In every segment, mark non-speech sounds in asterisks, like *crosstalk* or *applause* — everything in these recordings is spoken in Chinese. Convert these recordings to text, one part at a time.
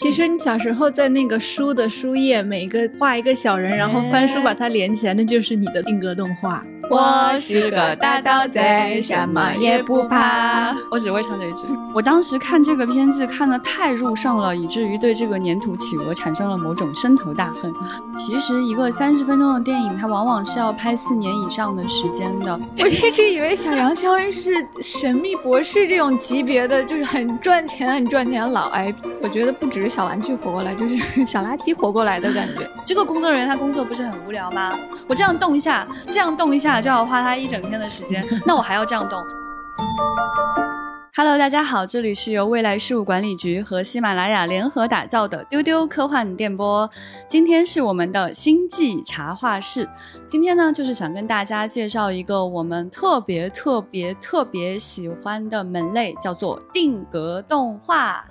其实你小时候在那个书的书页，每个画一个小人，然后翻书把它连起来，那就是你的定格动画。我是个大盗贼，什么也不怕。我只会唱这一句。我当时看这个片子看得太入胜了，以至于对这个粘土企鹅产生了某种深仇大恨。其实一个三十分钟的电影，它往往是要拍四年以上的时间的。我一直以为小羊肖恩是神秘博士这种级别的，就是很赚钱、很赚钱的老 IP。我觉得不只是小玩具活过来，就是 *laughs* 小垃圾活过来的感觉。这个工作人员他工作不是很无聊吗？我这样动一下，这样动一下。就要花他一整天的时间，那我还要这样动。Hello，大家好，这里是由未来事务管理局和喜马拉雅联合打造的丢丢科幻电波。今天是我们的星际茶话室。今天呢，就是想跟大家介绍一个我们特别特别特别喜欢的门类，叫做定格动画。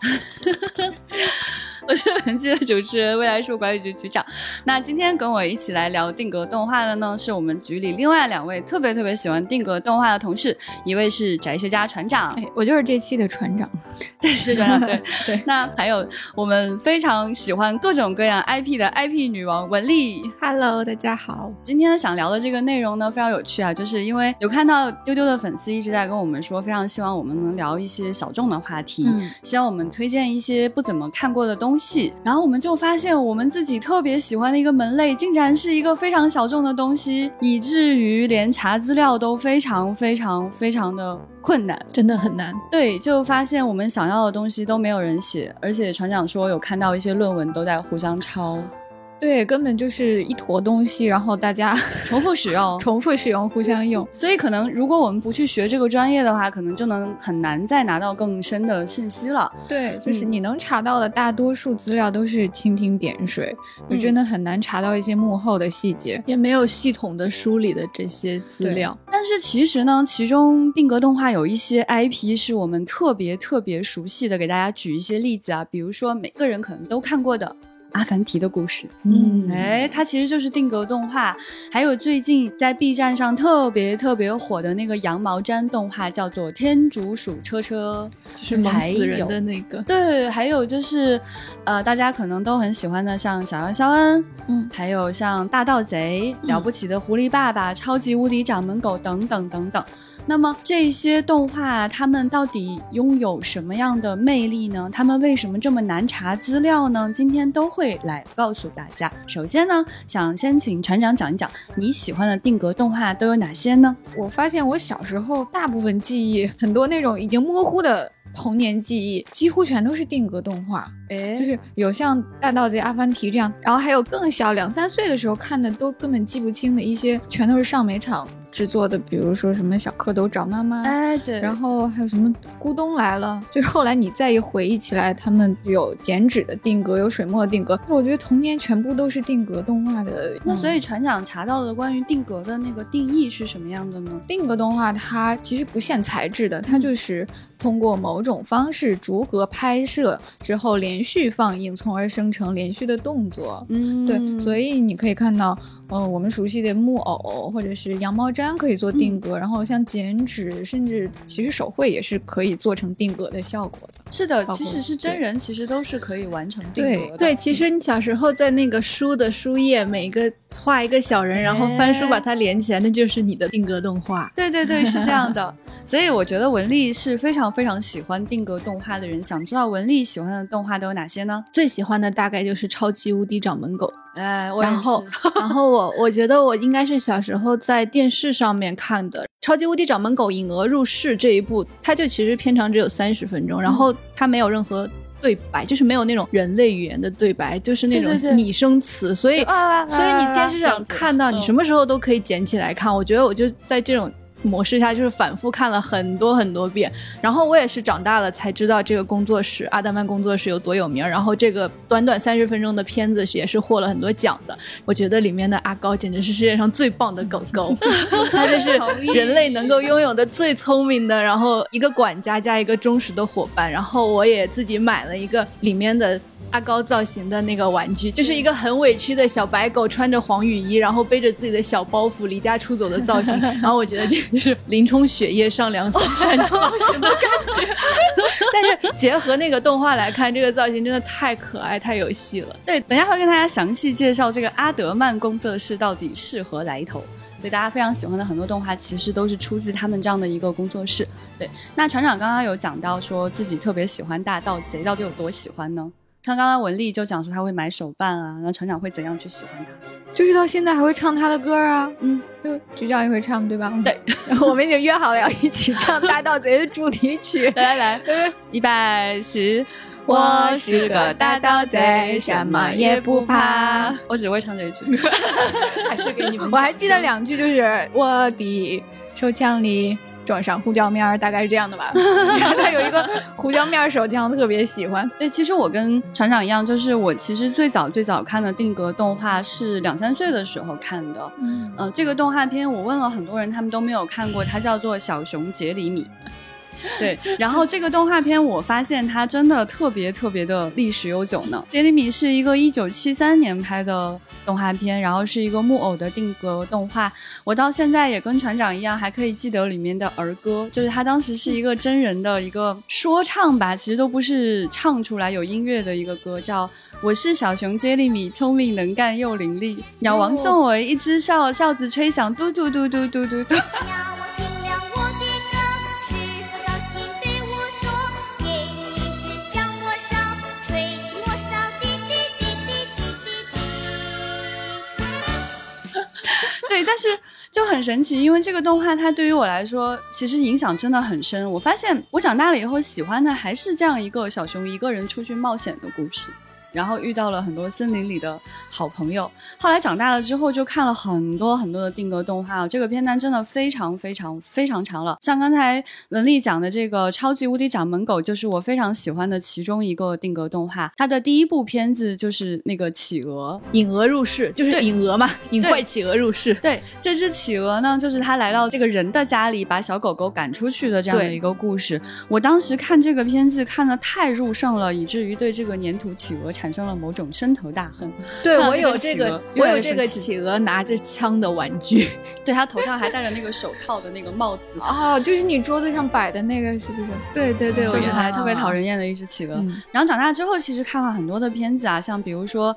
*laughs* 我是本期的主持人，未来事务管理局局长。那今天跟我一起来聊定格动画的呢，是我们局里另外两位特别特别喜欢定格动画的同事，一位是宅学家船长，哎，我就是这期的船长，*laughs* 这是船长，对 *laughs* 对。那还有我们非常喜欢各种各样 IP 的 IP 女王文丽，Hello，大家好。今天想聊的这个内容呢，非常有趣啊，就是因为有看到丢丢的粉丝一直在跟我们说，非常希望我们能聊一些小众的话题，希望我们推荐一些不怎么看过的东西。戏，然后我们就发现我们自己特别喜欢的一个门类，竟然是一个非常小众的东西，以至于连查资料都非常非常非常的困难，真的很难。对，就发现我们想要的东西都没有人写，而且船长说有看到一些论文都在互相抄。对，根本就是一坨东西，然后大家 *laughs* 重复使用，*laughs* 重复使用，互相用。所以可能如果我们不去学这个专业的话，可能就能很难再拿到更深的信息了。对，就是你能查到的大多数资料都是蜻蜓点水，就真的很难查到一些幕后的细节，也没有系统的梳理的这些资料。但是其实呢，其中定格动画有一些 IP 是我们特别特别熟悉的，给大家举一些例子啊，比如说每个人可能都看过的。阿凡提的故事，嗯，哎，它其实就是定格动画。还有最近在 B 站上特别特别火的那个羊毛毡动画，叫做《天竺鼠车车》，就是萌死人的那个。对，还有就是，呃，大家可能都很喜欢的，像小羊肖恩，嗯，还有像大盗贼、了不起的狐狸爸爸、超级无敌掌门狗等等等等。那么这些动画，它们到底拥有什么样的魅力呢？它们为什么这么难查资料呢？今天都会来告诉大家。首先呢，想先请船长讲一讲你喜欢的定格动画都有哪些呢？我发现我小时候大部分记忆，很多那种已经模糊的童年记忆，几乎全都是定格动画。哎，就是有像《大盗贼》《阿凡提》这样，然后还有更小两三岁的时候看的，都根本记不清的一些，全都是上美厂。制作的，比如说什么小蝌蚪找妈妈，哎对，然后还有什么咕咚来了，就是后来你再一回忆起来，他们有剪纸的定格，有水墨定格，我觉得童年全部都是定格动画的。那所以船长查到的关于定格的那个定义是什么样的呢？定格动画它其实不限材质的，它就是通过某种方式逐格拍摄之后连续放映，从而生成连续的动作。嗯，对，所以你可以看到。嗯，我们熟悉的木偶或者是羊毛毡可以做定格，然后像剪纸，甚至其实手绘也是可以做成定格的效果的。是的，即使是真人，其实都是可以完成定格的。对，其实你小时候在那个书的书页，每个画一个小人，然后翻书把它连起来，那就是你的定格动画。对对对，是这样的。所以我觉得文丽是非常非常喜欢定格动画的人。想知道文丽喜欢的动画都有哪些呢？最喜欢的大概就是超级无敌掌门狗。哎，然后，*laughs* *laughs* 然后我我觉得我应该是小时候在电视上面看的《超级无敌掌门狗引鹅入室》这一部，它就其实片长只有三十分钟，然后它没有任何对白，就是没有那种人类语言的对白，就是那种拟声词，所以，所以你电视上看到，你什么时候都可以捡起来看。我觉得我就在这种。模式下就是反复看了很多很多遍，然后我也是长大了才知道这个工作室阿德曼工作室有多有名，然后这个短短三十分钟的片子也是获了很多奖的。我觉得里面的阿高简直是世界上最棒的狗狗，*laughs* 他就是人类能够拥有的最聪明的，然后一个管家加一个忠实的伙伴。然后我也自己买了一个里面的。阿高造型的那个玩具，就是一个很委屈的小白狗，穿着黄雨衣，然后背着自己的小包袱离家出走的造型。然后我觉得这个就是林冲雪夜上梁山造型的感觉。但是结合那个动画来看，这个造型真的太可爱、太有戏了。对，等下会跟大家详细介绍这个阿德曼工作室到底是何来头。对大家非常喜欢的很多动画，其实都是出自他们这样的一个工作室。对，那船长刚刚有讲到说自己特别喜欢大盗贼，到底有多喜欢呢？像刚刚文丽就讲说他会买手办啊，那船长会怎样去喜欢他？就是到现在还会唱他的歌啊，嗯，就局长也会唱，对吧？对，*laughs* 我们已经约好了要一起唱《大盗贼》的主题曲。*laughs* 来来来，一百十，我是个大盗贼，什么也不怕。*laughs* 我只会唱这一句，还是给你们。我还记得两句，就是我的手枪里。装上胡椒面儿，大概是这样的吧。*laughs* 他有一个胡椒面手枪，特别喜欢。对，其实我跟船长一样，就是我其实最早最早看的定格动画是两三岁的时候看的。嗯，这个动画片我问了很多人，他们都没有看过，它叫做《小熊杰里米》。*laughs* 对，然后这个动画片我发现它真的特别特别的历史悠久呢。杰里米是一个一九七三年拍的动画片，然后是一个木偶的定格动画。我到现在也跟船长一样，还可以记得里面的儿歌，就是他当时是一个真人的一个说唱吧，其实都不是唱出来有音乐的一个歌，叫我是小熊杰里米，聪明能干又伶俐，鸟王送我一只哨，哨子吹响，嘟嘟嘟嘟嘟嘟嘟。对，*laughs* 但是就很神奇，因为这个动画它对于我来说，其实影响真的很深。我发现我长大了以后喜欢的还是这样一个小熊一个人出去冒险的故事。然后遇到了很多森林里的好朋友。后来长大了之后，就看了很多很多的定格动画。这个片单真的非常非常非常长了。像刚才文丽讲的这个《超级无敌掌门狗》，就是我非常喜欢的其中一个定格动画。它的第一部片子就是那个企鹅，引鹅入室，就是引鹅嘛，引坏企鹅入室。对，这只企鹅呢，就是它来到这个人的家里，把小狗狗赶出去的这样的一个故事。我当时看这个片子看的太入胜了，以至于对这个粘土企鹅产。产生了某种深仇大恨。对我有这个，我有这个企鹅拿着枪的玩具，*laughs* 对他头上还戴着那个手套的那个帽子。*laughs* 哦，就是你桌子上摆的那个，是不是？对对对，就是还特别讨人厌的一只企鹅。然后长大之后，其实看了很多的片子啊，像比如说。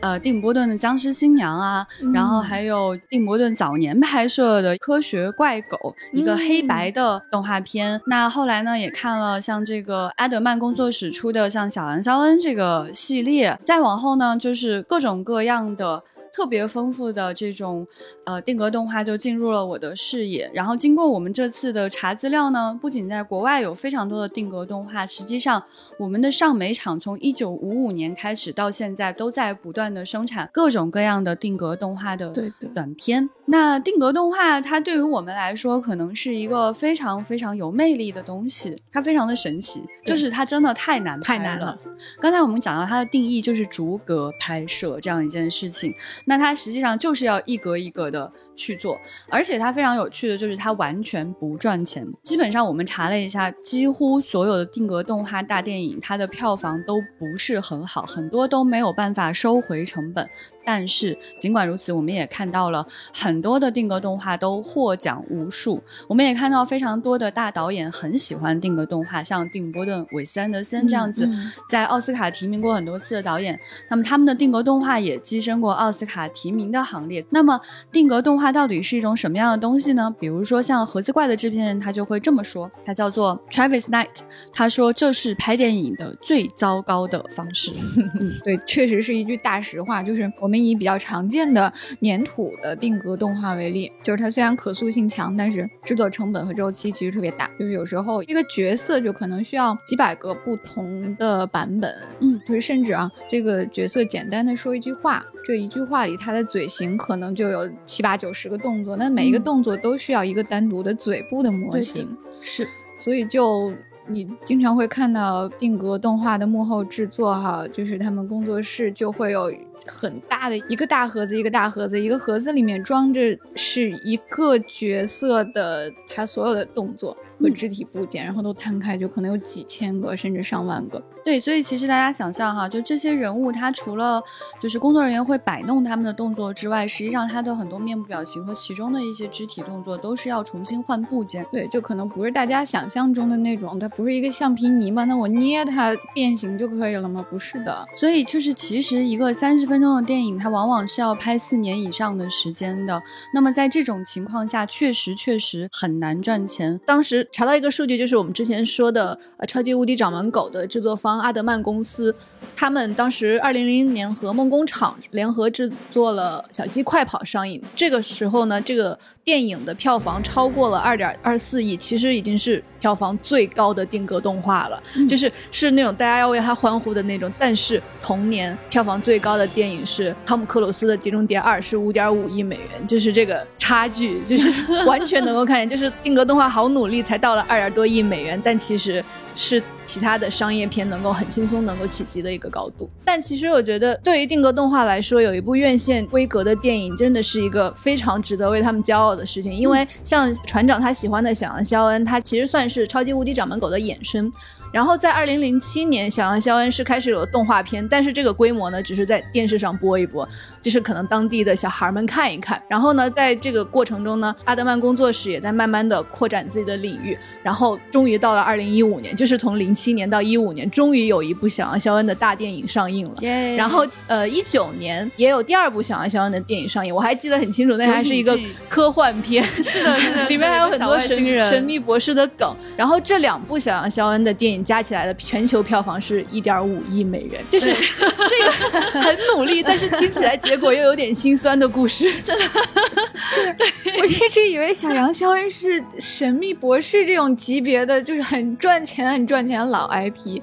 呃，蒂姆·波顿的《僵尸新娘》啊，然后还有蒂姆·波顿早年拍摄的《科学怪狗》，一个黑白的动画片。那后来呢，也看了像这个阿德曼工作室出的像《小羊肖恩》这个系列。再往后呢，就是各种各样的。特别丰富的这种呃定格动画就进入了我的视野，然后经过我们这次的查资料呢，不仅在国外有非常多的定格动画，实际上我们的上美厂从一九五五年开始到现在都在不断的生产各种各样的定格动画的短片。那定格动画它对于我们来说可能是一个非常非常有魅力的东西，它非常的神奇，就是它真的太难太难了。刚才我们讲到它的定义就是逐格拍摄这样一件事情。那它实际上就是要一格一格的去做，而且它非常有趣的就是它完全不赚钱。基本上我们查了一下，几乎所有的定格动画大电影，它的票房都不是很好，很多都没有办法收回成本。但是尽管如此，我们也看到了很多的定格动画都获奖无数。我们也看到非常多的大导演很喜欢定格动画，像蒂姆·波顿、韦斯·安德森这样子，在奥斯卡提名过很多次的导演。那么他们的定格动画也跻身过奥斯卡提名的行列。那么定格动画到底是一种什么样的东西呢？比如说像盒子怪的制片人，他就会这么说，他叫做 Travis Knight，他说这是拍电影的最糟糕的方式。*laughs* 对，确实是一句大实话，就是我们。我们以比较常见的粘土的定格动画为例，就是它虽然可塑性强，但是制作成本和周期其实特别大。就是有时候一个角色就可能需要几百个不同的版本，嗯，就是甚至啊，这个角色简单的说一句话，这一句话里他的嘴型可能就有七八九十个动作，那每一个动作都需要一个单独的嘴部的模型，是，所以就。你经常会看到定格动画的幕后制作，哈，就是他们工作室就会有很大的一个大盒子，一个大盒子，一个盒子里面装着是一个角色的他所有的动作，和肢体部件，然后都摊开，就可能有几千个甚至上万个。对，所以其实大家想象哈，就这些人物，他除了就是工作人员会摆弄他们的动作之外，实际上他的很多面部表情和其中的一些肢体动作都是要重新换部件。对，就可能不是大家想象中的那种，它不是一个橡皮泥嘛，那我捏它变形就可以了吗？不是的。所以就是其实一个三十分钟的电影，它往往是要拍四年以上的时间的。那么在这种情况下，确实确实很难赚钱。当时查到一个数据，就是我们之前说的呃《超级无敌掌门狗》的制作方阿德曼公司，他们当时二零零零年和梦工厂联合制作了《小鸡快跑》上映，这个时候呢，这个电影的票房超过了二点二四亿，其实已经是票房最高的定格动画了，就是是那种大家要为它欢呼的那种。但是同年票房最高的电影是汤姆克鲁斯的《碟中谍二》，是五点五亿美元，就是这个差距，就是完全能够看见，就是定格动画好努力才到了二点多亿美元，但其实是其他的商业片能够很轻松能够企及的一个高度。但其实我觉得，对于定格动画来说，有一部院线规格的电影真的是一个非常值得为他们骄傲的事情，因为像船长他喜欢的《小羊肖恩》，他其实算是《超级无敌掌门狗》的衍生。然后在二零零七年，《小羊肖恩》是开始有了动画片，但是这个规模呢，只是在电视上播一播，就是可能当地的小孩们看一看。然后呢，在这个过程中呢，阿德曼工作室也在慢慢的扩展自己的领域。然后终于到了二零一五年，就是从零七年到一五年，终于有一部《小羊肖恩》的大电影上映了。然后呃，一九年也有第二部《小羊肖恩》的电影上映，我还记得很清楚，那还是一个科幻片，是的，是的，*laughs* 里面还有很多神神秘博士的梗。然后这两部《小羊肖恩》的电影。加起来的全球票房是一点五亿美元，就是是一个很努力，*laughs* 但是听起来结果又有点心酸的故事。*laughs* 真的，对 *laughs* 我一直以为小杨肖恩是神秘博士这种级别的，就是很赚钱、很赚钱的老 IP，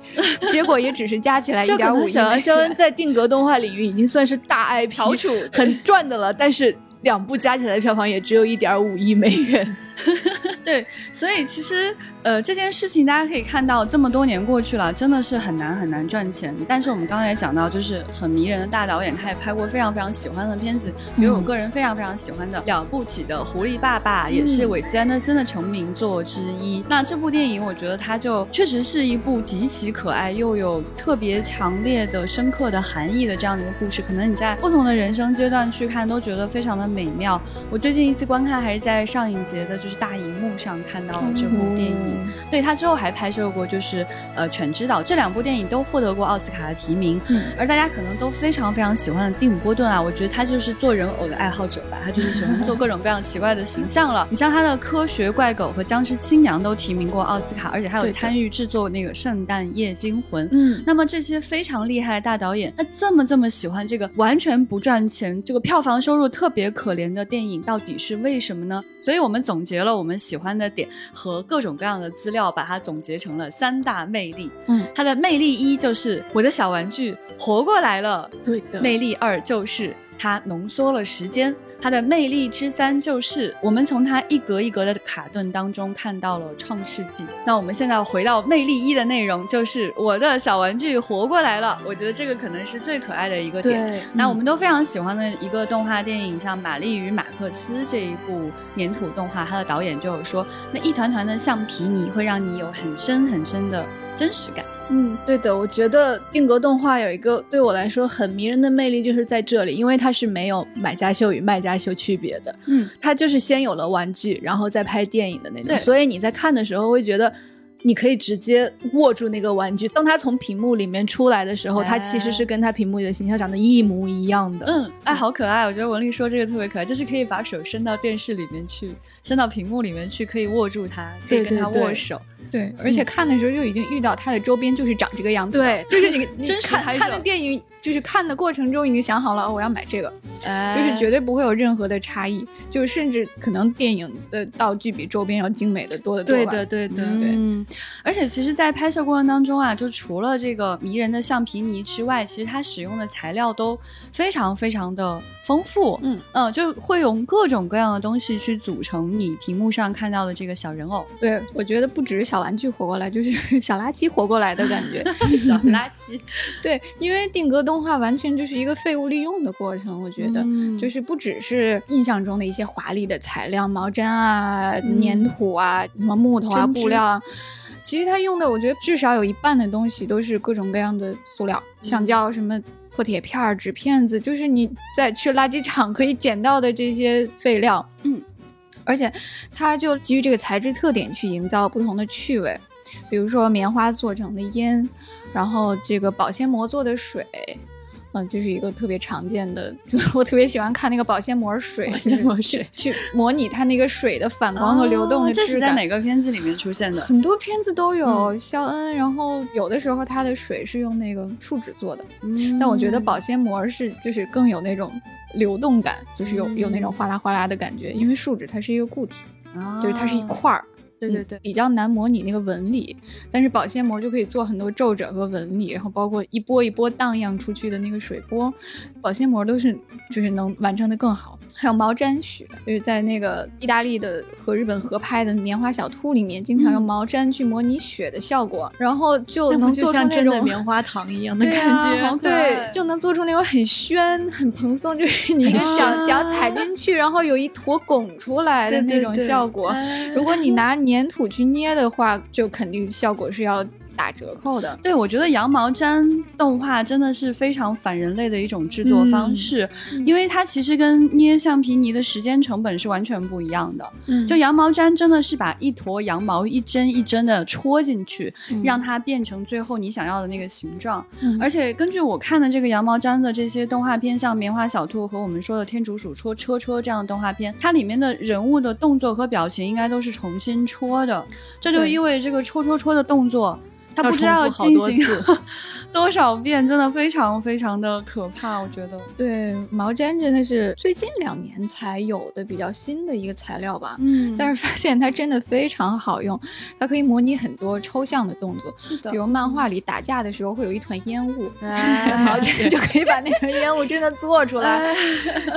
结果也只是加起来一点五亿。小杨肖恩在定格动画领域已经算是大 IP，很赚的了，但是两部加起来的票房也只有一点五亿美元。*laughs* 对，所以其实呃这件事情大家可以看到，这么多年过去了，真的是很难很难赚钱。但是我们刚才也讲到，就是很迷人的大导演，他也拍过非常非常喜欢的片子，比如我个人非常非常喜欢的《了不起的狐狸爸爸》，也是韦斯安德森的成名作之一。那这部电影，我觉得它就确实是一部极其可爱又有特别强烈的深刻的含义的这样的一个故事。可能你在不同的人生阶段去看，都觉得非常的美妙。我最近一次观看还是在上影节的，就是。大荧幕上看到了这部电影，对他之后还拍摄过，就是呃《犬之岛》这两部电影都获得过奥斯卡的提名。嗯，而大家可能都非常非常喜欢的蒂姆·波顿啊，我觉得他就是做人偶的爱好者吧，他就是喜欢做各种各样奇怪的形象了。*laughs* 你像他的《科学怪狗》和《僵尸新娘》都提名过奥斯卡，而且还有参与制作那个《圣诞夜惊魂》。嗯，那么这些非常厉害的大导演，他这么这么喜欢这个完全不赚钱、这个票房收入特别可怜的电影，到底是为什么呢？所以我们总结了。我们喜欢的点和各种各样的资料，把它总结成了三大魅力。嗯，它的魅力一就是我的小玩具活过来了。对的。魅力二就是它浓缩了时间。它的魅力之三就是，我们从它一格一格的卡顿当中看到了创世纪。那我们现在回到魅力一的内容，就是我的小玩具活过来了。我觉得这个可能是最可爱的一个点。那我们都非常喜欢的一个动画电影，像《玛丽与马克思》这一部粘土动画，它的导演就有说，那一团团的橡皮泥会让你有很深很深的真实感。嗯，对的，我觉得定格动画有一个对我来说很迷人的魅力，就是在这里，因为它是没有买家秀与卖家秀区别的。嗯，它就是先有了玩具，然后再拍电影的那种。所以你在看的时候会觉得，你可以直接握住那个玩具，当它从屏幕里面出来的时候，它其实是跟它屏幕里的形象长得一模一样的。嗯，哎，好可爱！我觉得文丽说这个特别可爱，就是可以把手伸到电视里面去，伸到屏幕里面去，可以握住它，可以跟它握手。对，而且看的时候就已经遇到它的周边就是长这个样子。对，就是你 *laughs* 你看看的电影，就是看的过程中已经想好了，我要买这个，就是绝对不会有任何的差异，就甚至可能电影的道具比周边要精美的多得多。对的，对的，对。嗯，而且其实，在拍摄过程当中啊，就除了这个迷人的橡皮泥之外，其实它使用的材料都非常非常的丰富。嗯嗯，就会用各种各样的东西去组成你屏幕上看到的这个小人偶。对，我觉得不止小。玩具活过来，就是 *laughs* 小垃圾活过来的感觉。*laughs* 小垃圾，*laughs* 对，因为定格动画完全就是一个废物利用的过程，我觉得，嗯就是不只是印象中的一些华丽的材料，毛毡啊、粘土啊、什么木头啊、布料啊。其实它用的，我觉得至少有一半的东西都是各种各样的塑料，橡胶、什么破铁片、纸片子，就是你在去垃圾场可以捡到的这些废料。嗯，而且它就基于这个材质特点去营造不同的趣味，比如说棉花做成的烟，然后这个保鲜膜做的水。嗯，这是一个特别常见的，*laughs* 我特别喜欢看那个保鲜膜水，保鲜膜水去去模拟它那个水的反光和流动的哦这。是在哪个片子里面出现的？很多片子都有嗯肖恩，然后有的时候它的水是用那个树脂做的，嗯但我觉得保鲜膜是就是更有那种流动感，就是有有那种嗯哗啦哗啦的感觉，因为树脂它是一个固体，就是它是一啊块儿。嗯对对对，比较难模拟那个纹理，但是保鲜膜就可以做很多皱褶和纹理，然后包括一波一波荡漾出去的那个水波，保鲜膜都是就是能完成的更好。还有毛毡雪，就是在那个意大利的和日本合拍的《棉花小兔》里面，经常用嗯毛毡去模拟雪的效果，然后就能做出那种棉花糖一样的感觉？*laughs* 对，就能做出那种很宣、很蓬松，就是你一个脚啊脚踩进去，然后有一坨拱出来的那种对对对效果。如果你拿粘土去捏的话，就肯定效果是要打折扣的。对，我觉得羊毛毡动画真的是非常反人类的一种制作方式，因为它其实跟捏橡皮泥的时间成本是完全不一样的。嗯就羊毛毡真的是把一坨羊毛一针一针的戳进去，嗯让它变成最后你想要的那个形状。嗯而且根据我看的这个羊毛毡的这些动画片，像《棉花小兔》和我们说的《天竺鼠戳车车》这样的动画片，它里面的人物的动作和表情应该都是重新戳的，这就对意味着这个戳戳戳的动作。它要不知道进行 *laughs* 多少遍，真的非常非常的可怕。我觉得，对，毛毡真的是最近两年才有的比较新的一个材料吧。嗯但是发现它真的非常好用，它可以模拟很多抽象的动作，是的比如漫画里打架的时候会有一团烟雾，哎毛毡就可以把那个烟雾真的做出来。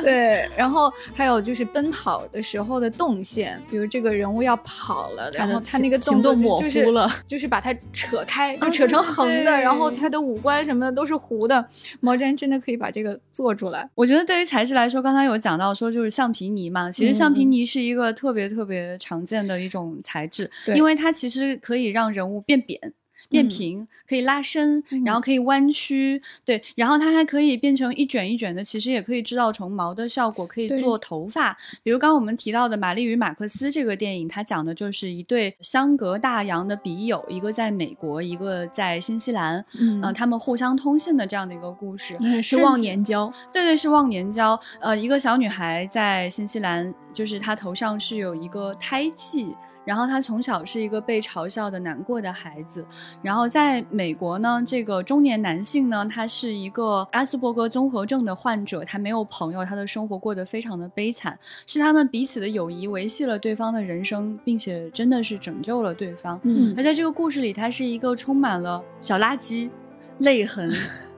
对，然后还有就是奔跑的时候的动线，比如这个人物要跑了，然后他那个行动作动模就是糊了就是把它扯开，就啊扯成横的，对然后他的五官什么的都是糊的。毛毡真的可以把这个做出来。我觉得对于材质来说，刚才有讲到说就是橡皮泥嘛，其实橡皮泥是一个特别特别常见的一种材质，对因为它其实可以让人物变扁。变嗯平，可以拉伸，嗯然后可以弯曲，对，然后它还可以变成一卷一卷的，其实也可以制造成毛的效果，可以做头发。比如刚刚我们提到的《玛丽与马克思》这个电影，它讲的就是一对相隔大洋的笔友，一个在美国，一个在新西兰，嗯呃，他们互相通信的这样的一个故事。是忘年交，对对，是忘年交。呃，一个小女孩在新西兰，就是她头上是有一个胎记。然后他从小是一个被嘲笑的难过的孩子，然后在美国呢，这个中年男性呢，他是一个阿斯伯格综合症的患者，他没有朋友，他的生活过得非常的悲惨，是他们彼此的友谊维系了对方的人生，并且真的是拯救了对方。嗯而在这个故事里，他是一个充满了小垃圾、泪痕。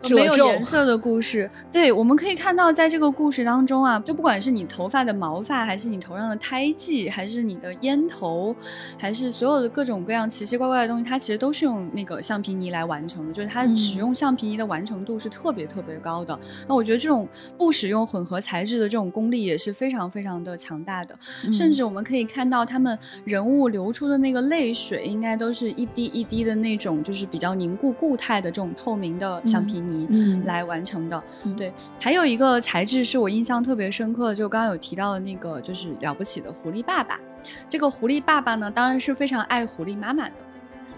褶没有颜色的故事，对，我们可以看到，在这个故事当中啊，就不管是你头发的毛发，还是你头上的胎记，还是你的烟头，还是所有的各种各样奇奇怪怪的东西，它其实都是用那个橡皮泥来完成的，就是它嗯使用橡皮泥的完成度是特别特别高的。那我觉得这种不使用混合材质的这种功力也是非常非常的强大的，嗯甚至我们可以看到他们人物流出的那个泪水，应该都是一滴一滴的那种，就是比较凝固固态的这种透明的橡皮泥。嗯来完成的，嗯对，还有一个材质是我印象特别深刻的，就刚刚有提到的那个，就是了不起的狐狸爸爸。这个狐狸爸爸呢，当然是非常爱狐狸妈妈的。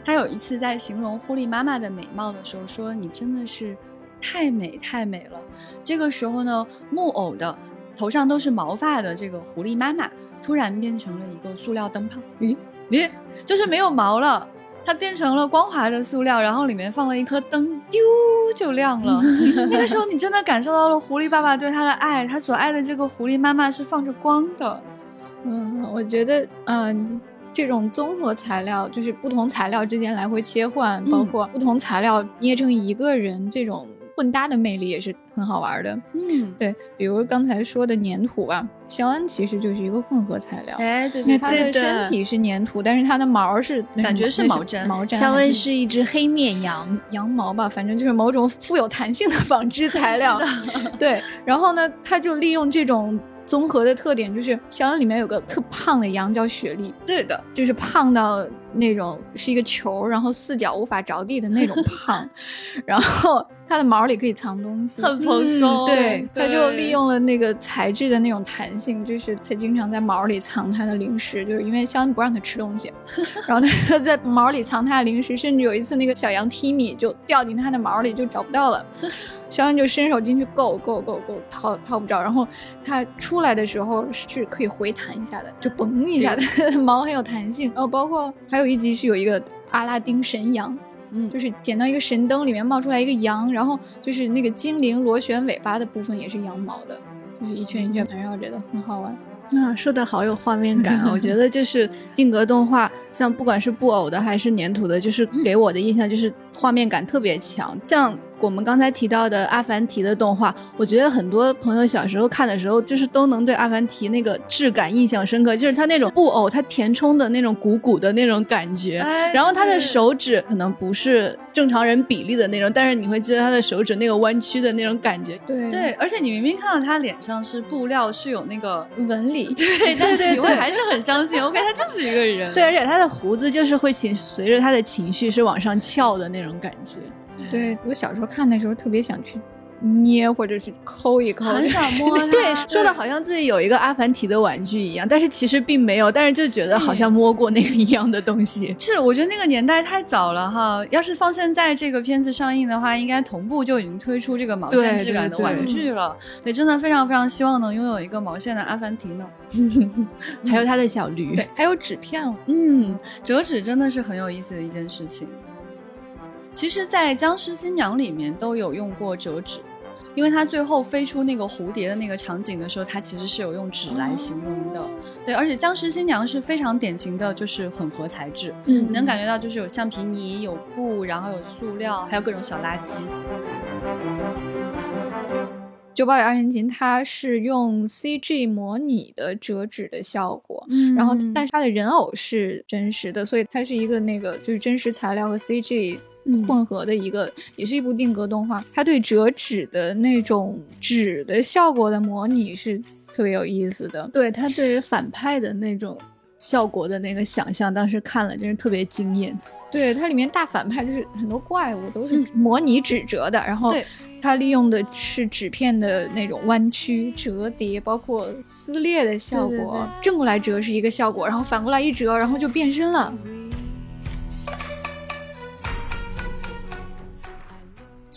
他有一次在形容狐狸妈妈的美貌的时候，说：“你真的是太美太美了。”这个时候呢，木偶的头上都是毛发的这个狐狸妈妈，突然变成了一个塑料灯泡。咦咦，就是没有毛了。它变成了光滑的塑料，然后里面放了一颗灯，丢就亮了。*laughs* 那个时候，你真的感受到了狐狸爸爸对他的爱，他所爱的这个狐狸妈妈是放着光的。嗯，我觉得，嗯、这种综合材料就是不同材料之间来回切换，包嗯括不同材料捏成一个人这种混搭的魅力也是很好玩的。嗯，对，比如刚才说的粘土啊，肖恩其实就是一个混合材料。哎，对对因为它的对身体是粘土，但是它的毛是感觉是毛毡毛毡。肖恩是一只黑面羊，羊毛吧，反正就是某种富有弹性的 *laughs* 纺织材料。对，然后呢，他就利用这种综合的特点，就是肖恩里面有个特胖的羊叫雪莉，对的，就是胖到那种是一个球，然后四脚无法着地的那种 *laughs* 胖，然后它的毛里可以藏东西，很。蓬松。对，它就利用了那个材质的那种弹性，就是它经常在毛里藏它的零食，就是因为肖恩不让它吃东西，*laughs* 然后它就在毛里藏它的零食，甚至有一次那个小羊踢米就掉进它的毛里就找不到了，肖恩就伸手进去够够够够掏掏不着，然后他出来的时候是可以回弹一下的，就嘣一下的，*laughs* 毛很有弹性，然后包括还有一集是有一个阿拉丁神羊。嗯，就是捡到一个神灯，里面冒出来一个羊，然后就是那个精灵螺旋尾巴的部分也是羊毛的，就是一圈一圈盘绕着的，很好玩。啊，说的好有画面感啊！*laughs* 我觉得就是定格动画，像不管是布偶的还是粘土的，就是给我的印象就是画面感特别强。像我们刚才提到的阿凡提的动画，我觉得很多朋友小时候看的时候，就是都能对阿凡提那个质感印象深刻，就是他那种布偶，他填充的那种鼓鼓的那种感觉，哎然后他的手指可能不是正常人比例的那种，但是你会记得他的手指那个弯曲的那种感觉。对对，而且你明明看到他脸上是布料，是有那个纹理，对，但是对对你会还是很相信，OK，他就是一个人。对，而且他的胡子就是会情随着他的情绪是往上翘的那种感觉。对我小时候看的时候特别想去捏或者去抠一抠，很想摸 *laughs* 对，说的好像自己有一个阿凡提的玩具一样，但是其实并没有，但是就觉得好像摸过那个一样的东西。是，我觉得那个年代太早了哈。要是放现在这个片子上映的话，应该同步就已经推出这个毛线质感的玩具了。对，真的非常非常希望能拥有一个毛线的阿凡提呢。*laughs* 还有他的小驴，还有纸片哦。嗯，折纸真的是很有意思的一件事情。其实，在《僵尸新娘》里面都有用过折纸，因为它最后飞出那个蝴蝶的那个场景的时候，它其实是有用纸来形容的。对，而且《僵尸新娘》是非常典型的就是混合材质，嗯你能感觉到就是有橡皮泥、有布，然后有塑料，还有各种小垃圾。九宝与二人琴，它是用 CG 模拟的折纸的效果，嗯然后但是它的人偶是真实的，所以它是一个那个就是真实材料和 CG 嗯混合的一个，也是一部定格动画。它对折纸的那种纸的效果的模拟是特别有意思的。对它对于反派的那种效果的那个想象，当时看了真是特别惊艳。对，它里面大反派就是很多怪物都是模拟纸折的，然后它利用的是纸片的那种弯曲、折叠，包括撕裂的效果。对对对正过来折是一个效果，然后反过来一折，然后就变身了。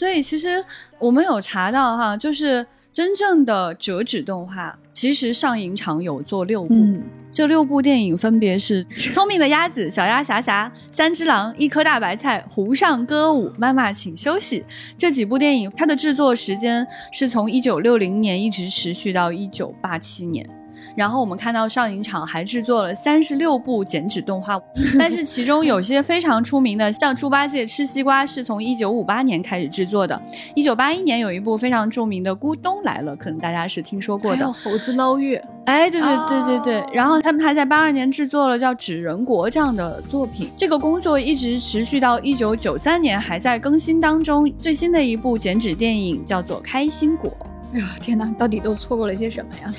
所以其实我们有查到哈，就是真正的折纸动画，其实上影厂有做六部。嗯这六部电影分别是《聪明的鸭子》《小鸭侠侠》《三只狼》《一颗大白菜》《湖上歌舞》《妈妈请休息》这几部电影，它的制作时间是从一九六零年一直持续到一九八七年。然后我们看到上影厂还制作了三十六部剪纸动画，但是其中有些非常出名的，像猪八戒吃西瓜是从一九五八年开始制作的，一九八一年有一部非常著名的《咕咚来了》，可能大家是听说过的。猴子捞月，哎，对对对对对，哦然后他们还在八二年制作了叫《纸人国》这样的作品，这个工作一直持续到一九九三年还在更新当中。最新的一部剪纸电影叫做《开心果》。哎呀，天哪，到底都错过了些什么呀？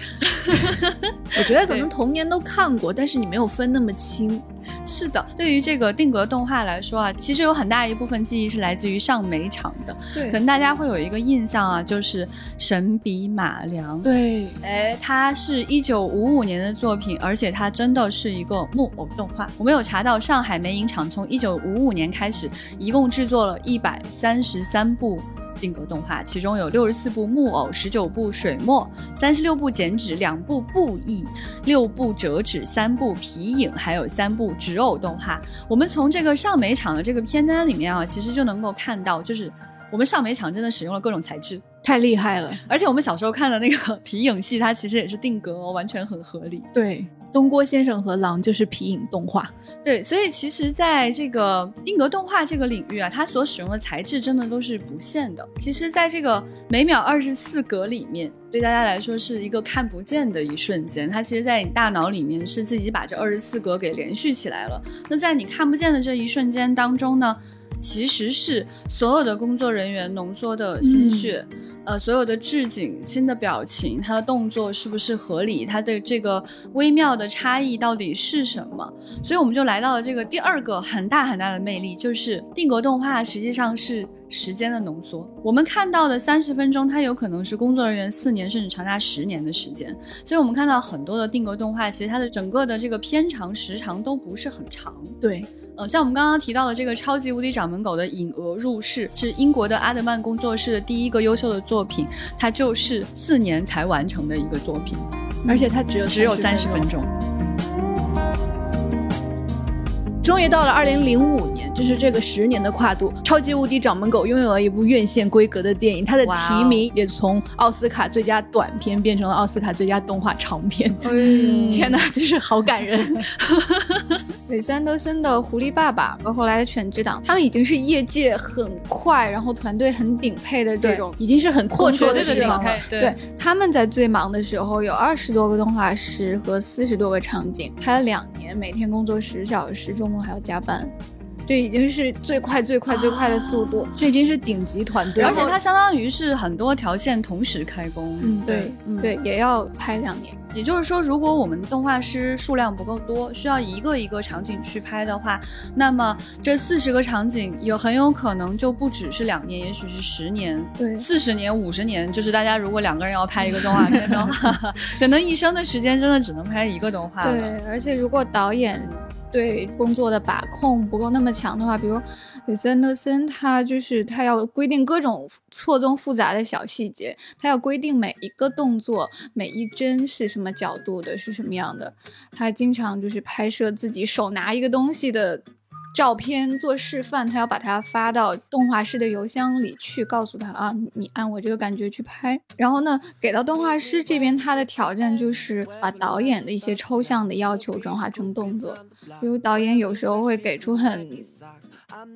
*laughs* 我觉得可能童年都看过，但是你没有分那么清。是的，对于这个定格动画来说啊，其实有很大一部分记忆是来自于上美场的。对可能大家会有一个印象啊，就是神笔马良。对，哎，它是一九五五年的作品，而且它真的是一个木偶动画。我们有查到，上海美影厂从一九五五年开始，一共制作了一百三十三部。定格动画，其中有六十四部木偶，十九部水墨，三十六部剪纸，两部布艺，六部折纸，三部皮影，还有三部纸偶动画。我们从这个上美厂的这个片单里面啊，其实就能够看到，就是我们上美厂真的使用了各种材质，太厉害了。而且我们小时候看的那个 *laughs* 皮影戏，它其实也是定格哦，完全很合理。对，东郭先生和狼就是皮影动画。对，所以其实，在这个定格动画这个领域啊，它所使用的材质真的都是不限的。其实，在这个每秒二十四格里面，对大家来说是一个看不见的一瞬间。它其实，在你大脑里面是自己把这二十四格给连续起来了。那在你看不见的这一瞬间当中呢，其实是所有的工作人员浓缩的心血。呃，所有的置景、新的表情，它的动作是不是合理？它的这个微妙的差异到底是什么？所以我们就来到了这个第二个很大很大的魅力，就是定格动画实际上是时间的浓缩。我们看到的三十分钟，它有可能是工作人员四年甚至长达十年的时间。所以我们看到很多的定格动画，其实它的整个的这个片长时长都不是很长。对。呃，像我们刚刚提到的这个超级无敌掌门狗的引鹅入室，是英国的阿德曼工作室的第一个优秀的作品，它就是四年才完成的一个作品，而且它只有只有三十分钟。终于到了二零零五年。就是这个十年的跨度，超级无敌掌门狗拥有了一部院线规格的电影，它的提名也从奥斯卡最佳短片变成了奥斯卡最佳动画长片。*laughs* 天哪，真是好感人！韦斯安德森的《狐狸爸爸》和后来的《犬之党》，他们已经是业界很快，然后团队很顶配的这种，已经是很阔绰的地方了。对，他们在最忙的时候有二十多个动画师和四十多个场景，拍了两年，每天工作十小时，周末还要加班。这已经是最快、最快、最快的速度，这已经是顶级团队，而且它相当于是很多条线同时开工。嗯，对，对，也要拍两年。也就是说，如果我们动画师数量不够多，需要一个一个场景去拍的话，那么这四十个场景有很有可能就不只是两年，也许是十年、对，四十年、五十年。就是大家如果两个人要拍一个动画片的话，*laughs* 可能一生的时间真的只能拍一个动画了。对，而且如果导演。对工作的把控不够那么强的话，比如韦斯安德森，他就是他要规定各种错综复杂的小细节，他要规定每一个动作、每一帧是什么角度的，是什么样的。他经常就是拍摄自己手拿一个东西的。照片做示范，他要把它发到动画师的邮箱里去，告诉他啊，你按我这个感觉去拍。然后呢，给到动画师这边，他的挑战就是把导演的一些抽象的要求转化成动作。比如导演有时候会给出很。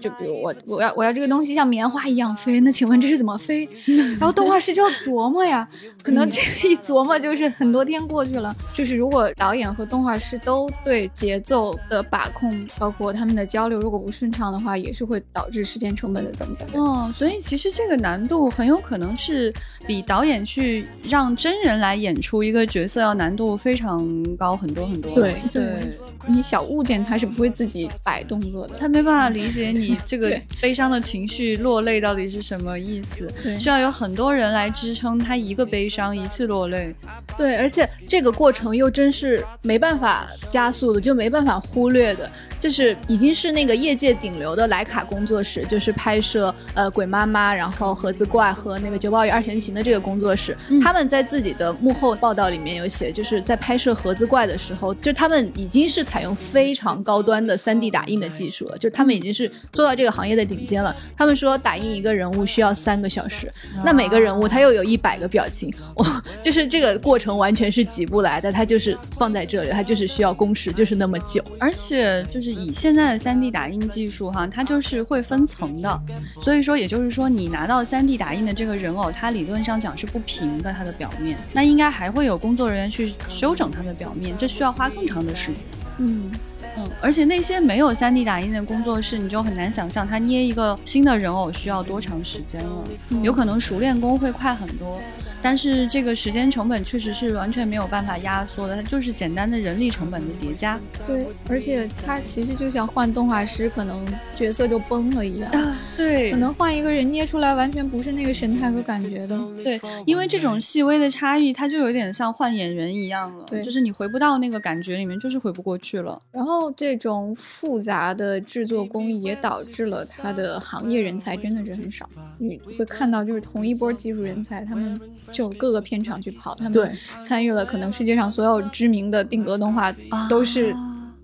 就比如我我要我要这个东西像棉花一样飞，那请问这是怎么飞？*laughs* 然后动画师就要琢磨呀，可能这个一琢磨就是很多天过去了。就是如果导演和动画师都对节奏的把控，包括他们的交流，如果不顺畅的话，也是会导致时间成本的增加。嗯，所以其实这个难度很有可能是比导演去让真人来演出一个角色要难度非常高很多很多。对对，你小物件它是不会自己摆动作的，他没办法理解。你 *laughs* 这个悲伤的情绪落泪到底是什么意思？需要有很多人来支撑他一个悲伤一次落泪。对，而且这个过程又真是没办法加速的，就没办法忽略的。就是已经是那个业界顶流的莱卡工作室，就是拍摄呃鬼妈妈，然后盒子怪和那个九宝与二弦琴的这个工作室，他们在自己的幕后报道里面有写，就是在拍摄盒子怪的时候，就他们已经是采用非常高端的 3D 打印的技术了，就他们已经是做到这个行业的顶尖了。他们说打印一个人物需要三个小时，那每个人物他又有一百个表情，我，就是这个过程完全是挤不来的，他就是放在这里，他就是需要工时就是那么久，而且就是。是以现在的 3D 打印技术哈，它就是会分层的，所以说也就是说，你拿到 3D 打印的这个人偶，它理论上讲是不平的，它的表面，那应该还会有工作人员去修整它的表面，这需要花更长的时间。嗯嗯，而且那些没有 3D 打印的工作室，你就很难想象他捏一个新的人偶需要多长时间了，有可能熟练工会快很多。但是这个时间成本确实是完全没有办法压缩的，它就是简单的人力成本的叠加。对，而且它其实就像换动画师，可能角色就崩了一样。啊，对，可能换一个人捏出来完全不是那个神态和感觉的。对，因为这种细微的差异，它就有点像换演员一样了。对，就是你回不到那个感觉里面，就是回不过去了。然后这种复杂的制作工艺也导致了它的行业人才真的是很少。你会看到，就是同一波技术人才，他们。就各个片场去跑，他们参与了可能世界上所有知名的定格动画，都是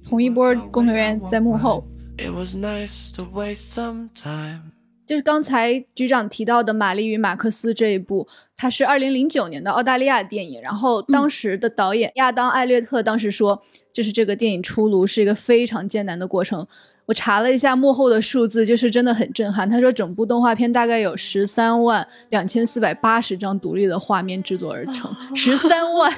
同一波工作人员在幕后。就是刚才局长提到的《玛丽与马克思》这一部，它是二零零九年的澳大利亚电影。然后当时的导演亚当·艾略特当时说，就是这个电影出炉是一个非常艰难的过程。我查了一下幕后的数字，就是真的很震撼。他说，整部动画片大概有十三万两千四百八十张独立的画面制作而成，十三万，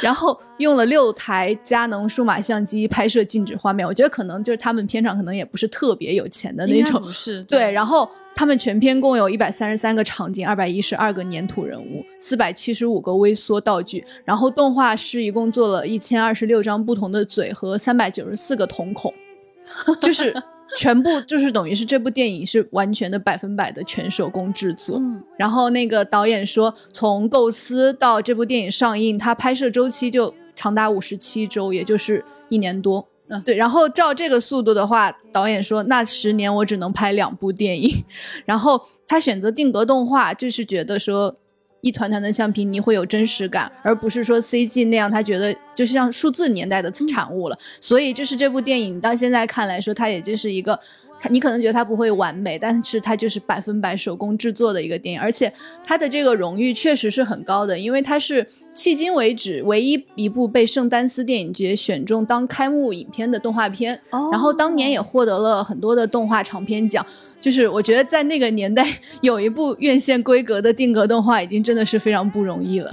然后用了六台佳能数码相机拍摄静止画面。我觉得可能就是他们片场可能也不是特别有钱的那种，不是对。然后他们全片共有一百三十三个场景，二百一十二个粘土人物，四百七十五个微缩道具。然后动画师一共做了一千二十六张不同的嘴和三百九十四个瞳孔。就是全部就是等于是这部电影是完全的百分百的全手工制作，然后那个导演说，从构思到这部电影上映，它拍摄周期就长达五十七周，也就是一年多。嗯，对。然后照这个速度的话，导演说，那十年我只能拍两部电影。*laughs* 然后他选择定格动画，就是觉得说。一团团的橡皮泥会有真实感，而不是说 CG 那样，他觉得就是像数字年代的产物了。所以就是这部电影到现在看来说，它也就是一个。你可能觉得它不会完美，但是它就是百分百手工制作的一个电影，而且它的这个荣誉确实是很高的，因为它是迄今为止唯一一部被圣丹斯电影节选中当开幕影片的动画片，然后当年也获得了很多的动画长片奖。就是我觉得在那个年代有一部院线规格的定格动画，已经真的是非常不容易了。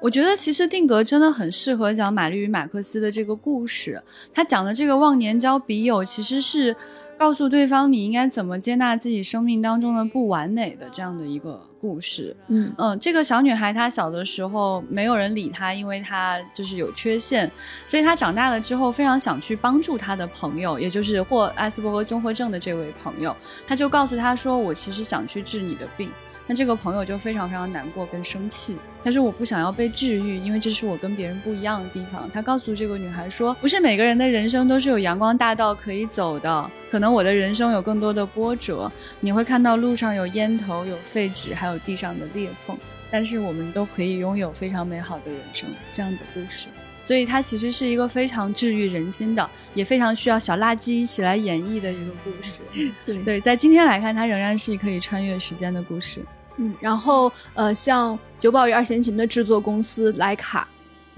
我觉得其实定格真的很适合讲玛丽与马克思的这个故事，他讲的这个忘年交笔友其实是。告诉对方你应该怎么接纳自己生命当中的不完美的这样的一个故事。嗯嗯，这个小女孩她小的时候没有人理她，因为她就是有缺陷，所以她长大了之后非常想去帮助她的朋友，也就是获艾斯伯格综合症的这位朋友。她就告诉她说：“我其实想去治你的病。”那这个朋友就非常非常难过跟生气，他说我不想要被治愈，因为这是我跟别人不一样的地方。他告诉这个女孩说，不是每个人的人生都是有阳光大道可以走的，可能我的人生有更多的波折，你会看到路上有烟头、有废纸，还有地上的裂缝，但是我们都可以拥有非常美好的人生。这样的故事，所以它其实是一个非常治愈人心的，也非常需要小垃圾一起来演绎的一个故事。*laughs* 对对，在今天来看，它仍然是可以穿越时间的故事。嗯，然后呃，像《九宝与二弦琴》的制作公司莱卡，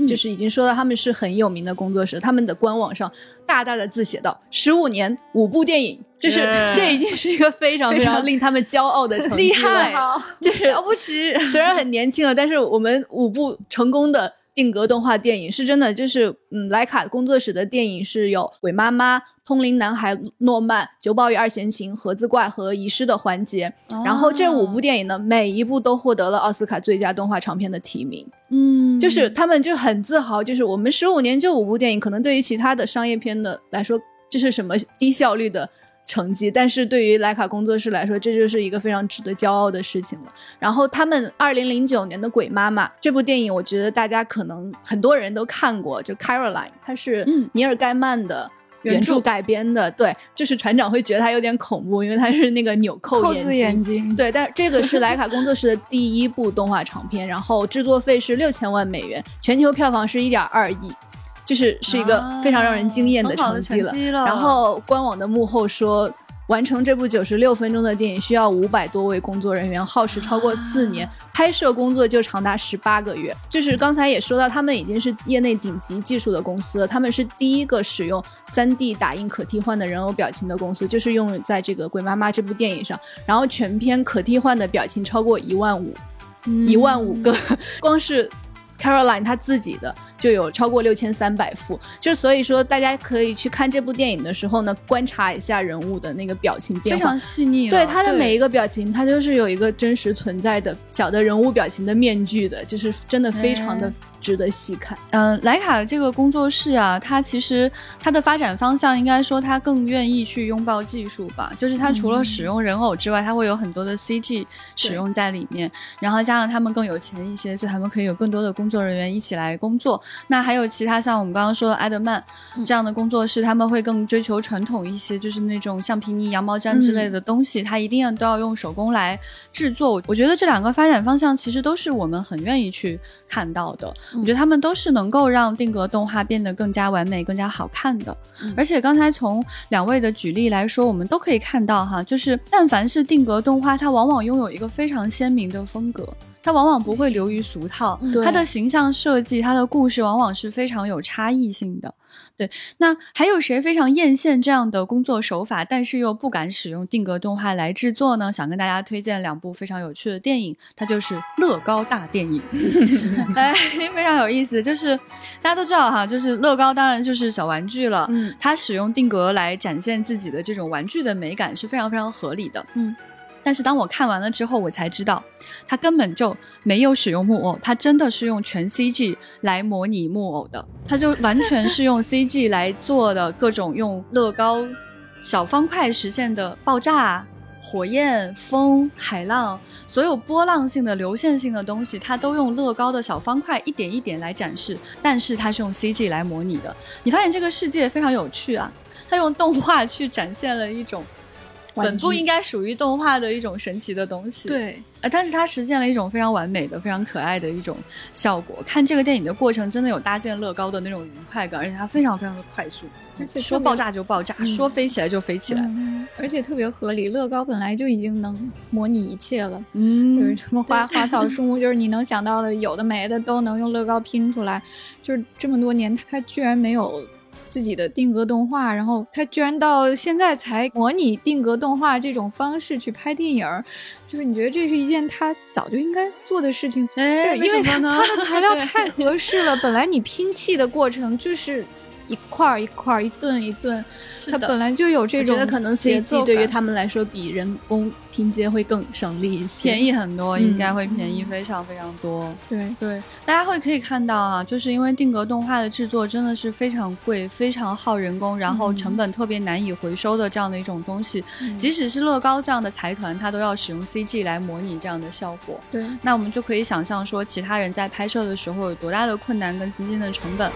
就是已经说到他们是很有名的工作室，他们的官网上大大的字写道：十五年五部电影，就是这已经是一个 *laughs* 非常非常令他们骄傲的成绩了，就是 *laughs* 了不起。虽然很年轻了，但是我们五部成功的。定格动画电影是真的，就是嗯，莱卡工作室的电影是有《鬼妈妈》《通灵男孩诺曼》《九宝与二弦琴》《盒子怪》和《遗失的环节》，然后这五部电影呢，每一部都获得了奥斯卡最佳动画长片的提名。嗯，就是他们就很自豪，就是我们十五年就五部电影，可能对于其他的商业片的来说，这是什么低效率的。成绩，但是对于莱卡工作室来说，这就是一个非常值得骄傲的事情了。然后他们二零零九年的《鬼妈妈》这部电影，我觉得大家可能很多人都看过，就 Caroline，它是尼尔盖曼的原著改编的。对，就是船长会觉得它有点恐怖，因为它是那个纽扣眼睛。对，但这个是莱卡工作室的第一部动画长片，然后制作费是六千万美元，全球票房是一点二亿。就是是一个非常让人惊艳的成绩了。然后官网的幕后说，完成这部九十六分钟的电影需要五百多位工作人员，耗时超过四年，拍摄工作就长达十八个月。就是刚才也说到，他们已经是业内顶级技术的公司了，他们是第一个使用三 D 打印可替换的人偶表情的公司，就是用在这个《鬼妈妈》这部电影上。然后全片可替换的表情超过一万五，*laughs* 一万五个，光是 Caroline 她自己的。就有超过六千三百幅，就所以说大家可以去看这部电影的时候呢，观察一下人物的那个表情变化，非常细腻。对他的每一个表情，他就是有一个真实存在的小的人物表情的面具的，就是真的非常的。值得细看。嗯，莱卡这个工作室啊，它其实它的发展方向应该说它更愿意去拥抱技术吧。就是它除了使用人偶之外，它会有很多的 CG 使用在里面。然后加上他们更有钱一些，所以他们可以有更多的工作人员一起来工作。那还有其他像我们刚刚说的埃德曼这样的工作室，他们会更追求传统一些，就是那种橡皮泥、羊毛毡之类的东西，它一定要都要用手工来制作。我觉得这两个发展方向其实都是我们很愿意去看到的。我觉得他们都是能够让定格动画变得更加完美、更加好看的。嗯而且刚才从两位的举例来说，我们都可以看到哈，就是但凡是定格动画，它往往拥有一个非常鲜明的风格。它往往不会流于俗套，它的形象设计、它的故事往往是非常有差异性的。对，那还有谁非常艳羡这样的工作手法，但是又不敢使用定格动画来制作呢？想跟大家推荐两部非常有趣的电影，它就是乐高大电影。*laughs* *laughs* 哎，非常有意思，就是大家都知道哈，就是乐高当然就是小玩具了，嗯它使用定格来展现自己的这种玩具的美感是非常非常合理的。嗯。但是当我看完了之后，我才知道，他根本就没有使用木偶，他真的是用全 CG 来模拟木偶的，他就完全是用 CG 来做的各种用乐高小方块实现的爆炸、火焰、风、海浪，所有波浪性的、流线性的东西，它都用乐高的小方块一点一点来展示，但是它是用 CG 来模拟的。你发现这个世界非常有趣啊，它用动画去展现了一种。本不应该属于动画的一种神奇的东西，对，呃，但是它实现了一种非常完美的、非常可爱的一种效果。看这个电影的过程，真的有搭建乐高的那种愉快感，而且它非常非常的快速，而且说爆炸就爆炸，嗯说飞起来就飞起来。嗯，而且特别合理。乐高本来就已经能模拟一切了，嗯就是什么花花草树木，就是你能想到的，有的没的都能用乐高拼出来。就是这么多年，它居然没有自己的定格动画，然后他居然到现在才模拟定格动画这种方式去拍电影儿，就是你觉得这是一件他早就应该做的事情，哎，因为他的材料太合适了。*laughs* 本来你拼砌的过程就是一块儿一块儿、一顿一顿，它本来就有这种我觉得可能 CG 对于他们来说比人工拼接会更省力一些，便宜很多，嗯应该会便宜非常非常多。对。对，大家会可以看到啊，就是因为定格动画的制作真的是非常贵、非常耗人工，然后成本特别难以回收的这样的一种东西。即使是乐高这样的财团，它都要使用 CG 来模拟这样的效果。对，那我们就可以想象说，其他人在拍摄的时候有多大的困难跟资金的成本。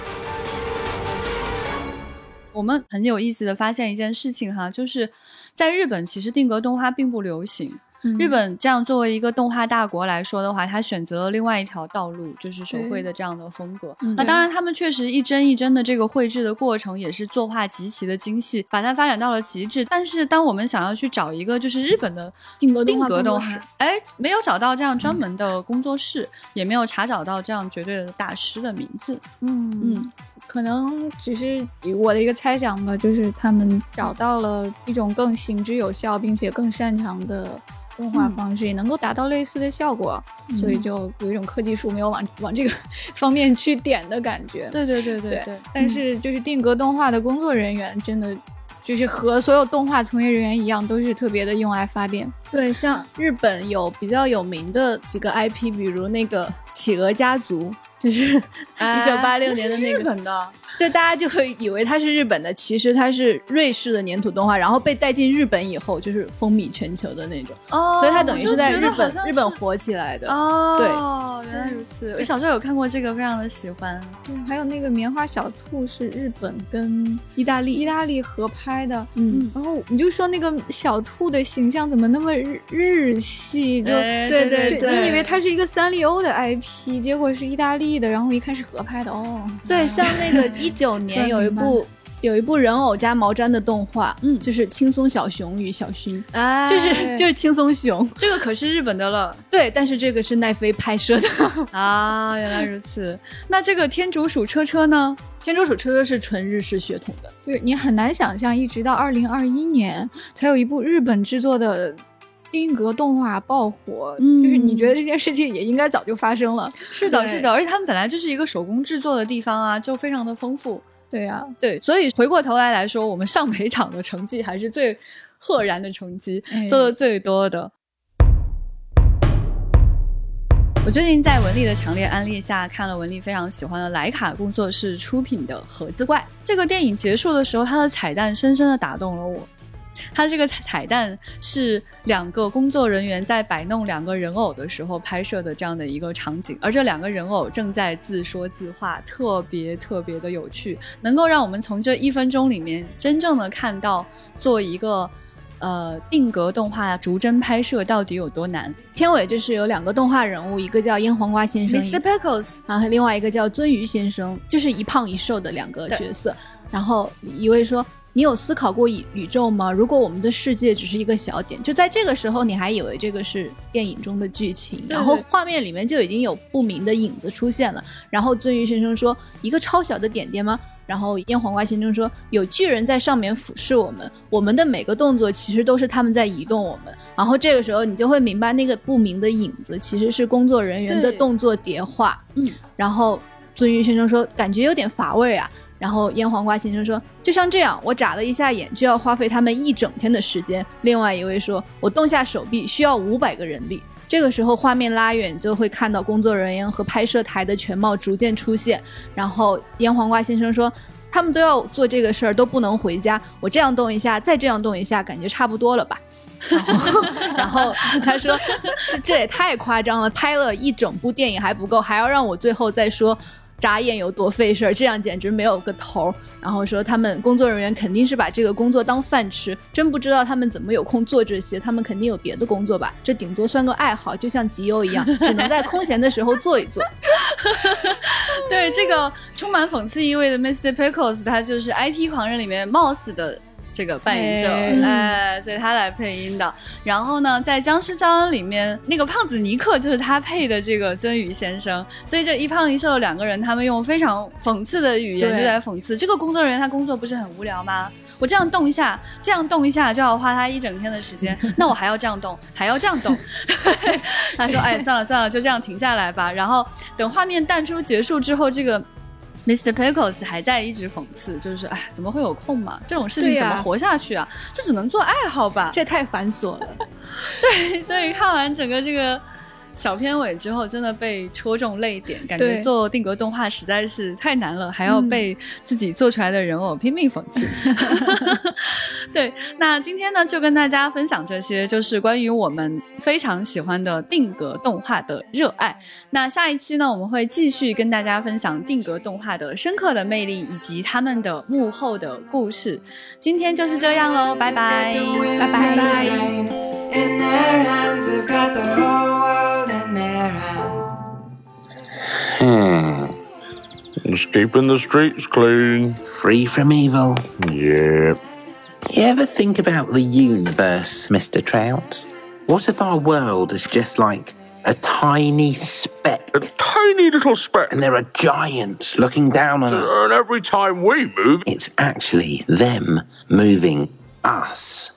我们很有意思的发现一件事情哈，就是在日本其实定格动画并不流行。日本这样作为一个动画大国来说的话，它选择了另外一条道路，就是手绘的这样的风格。那当然，他们确实一帧一帧的这个绘制的过程也是作画极其的精细，把它发展到了极致。但是，当我们想要去找一个就是日本的定格动定格动画工作室画，哎，没有找到这样专门的工作室，也没有查找到这样绝对的大师的名字。嗯嗯，可能只是我的一个猜想吧，就是他们找到了一种更行之有效并且更擅长的动画方式，也能够达到类似的效果，所以就有一种科技树没有往往这个 *laughs* 方面去点的感觉。对对对对对对。但是就是定格动画的工作人员真的。就是和所有动画从业人员一样，都是特别的用爱发电。对，像日本有比较有名的几个 IP，比如那个企鹅家族，就是哎一九八六年的那日个，本的，就大家就会以为它是日本的，其实它是瑞士的粘土动画，然后被带进日本以后就是风靡全球的那种，哦所以它等于是在日本日本火起来的。哦，原来如此。我小时候有看过这个，非常的喜欢。嗯，还有那个棉花小兔是日本跟意大利意大利合拍的，嗯，然后你就说那个小兔的形象怎么那么日日系，就、哎对对对你以为它是一个三丽鸥的 IP，结果是意大利的，然后一看是合拍的哦。对，像那个 *laughs* 一九年有一部有一部人偶加毛毡的动画，嗯就是轻松小熊与小薰，哎就是就是轻松熊，这个可是日本的了对，但是这个是奈飞拍摄的。*laughs* 啊！原来如此。那这个天竺鼠车车呢？天竺鼠车车是纯日式血统的，就是你很难想象，一直到二零二一年才有一部日本制作的定格动画爆火，嗯就是你觉得这件事情也应该早就发生了。是的，是的，而且他们本来就是一个手工制作的地方啊，就非常的丰富。对呀、对，所以回过头来来说，我们上北场的成绩还是最赫然的成绩，哎做的最多的。我最近在文丽的强烈安利下，看了文丽非常喜欢的莱卡工作室出品的《盒子怪》。这个电影结束的时候，它的彩蛋深深的打动了我。它这个彩蛋是两个工作人员在摆弄两个人偶的时候拍摄的这样的一个场景，而这两个人偶正在自说自话，特别特别的有趣，能够让我们从这一分钟里面真正的看到做一个。呃定格动画逐帧拍摄到底有多难。片尾就是有两个动画人物，一个叫腌黄瓜先生 Mr. Pickles，然后另外一个叫鳟鱼先生，就是一胖一瘦的两个角色。然后一位说。你有思考过宇宇宙吗？如果我们的世界只是一个小点，就在这个时候，你还以为这个是电影中的剧情，然后画面里面就已经有不明的影子出现了。然后鳟鱼先生说：“一个超小的点点吗？”然后腌黄瓜先生说：“有巨人在上面俯视我们，我们的每个动作其实都是他们在移动我们。”然后这个时候你就会明白，那个不明的影子其实是工作人员的动作叠画。嗯，然后鳟鱼先生说：“感觉有点乏味啊。”然后腌黄瓜先生说：“就像这样，我眨了一下眼就要花费他们一整天的时间。”另外一位说：“我动下手臂需要五百个人力。”这个时候画面拉远，就会看到工作人员和拍摄台的全貌逐渐出现。然后腌黄瓜先生说：“他们都要做这个事儿，都不能回家。我这样动一下，再这样动一下，感觉差不多了吧？” *laughs* 然后，然后他说：“这这也太夸张了，拍了一整部电影还不够，还要让我最后再说。”眨眼有多费事儿，这样简直没有个头儿。然后说他们工作人员肯定是把这个工作当饭吃，真不知道他们怎么有空做这些。他们肯定有别的工作吧？这顶多算个爱好，就像集邮一样，只能在空闲的时候做一做。对这个充满讽刺意味的 Mr. Pickles，他就是 IT 狂人里面 Moss 的。这个扮演者，哎，所以他来配音的。然后呢，在《僵尸肖恩》里面，那个胖子尼克就是他配的这个鳟鱼先生。所以这一胖一瘦两个人，他们用非常讽刺的语言就在讽刺这个工作人员，他工作不是很无聊吗？我这样动一下，这样动一下就要花他一整天的时间，那我还要这样动，还要这样动。*laughs* 他说：“哎，算了算了，就这样停下来吧。”然后等画面淡出结束之后，这个。Mr. Pickles 还在一直讽刺，就是哎，怎么会有空嘛？这种事情怎么活下去啊？这只能做爱好吧？这太繁琐了。*laughs* 对，所以看完整个这个。小片尾之后，真的被戳中泪点，感觉做定格动画实在是太难了，还要被自己做出来的人偶拼命讽刺。*laughs* 对，那今天呢，就跟大家分享这些，就是关于我们非常喜欢的定格动画的热爱。那下一期呢，我们会继续跟大家分享定格动画的深刻的魅力以及他们的幕后的故事。今天就是这样喽，拜拜，拜拜拜。Hmm. Just keeping the streets clean. Free from evil. Yep. You ever think about the universe, Mr. Trout? What if our world is just like a tiny speck? A tiny little speck. And there are giants looking down on us. And every time we move, it's actually them moving us.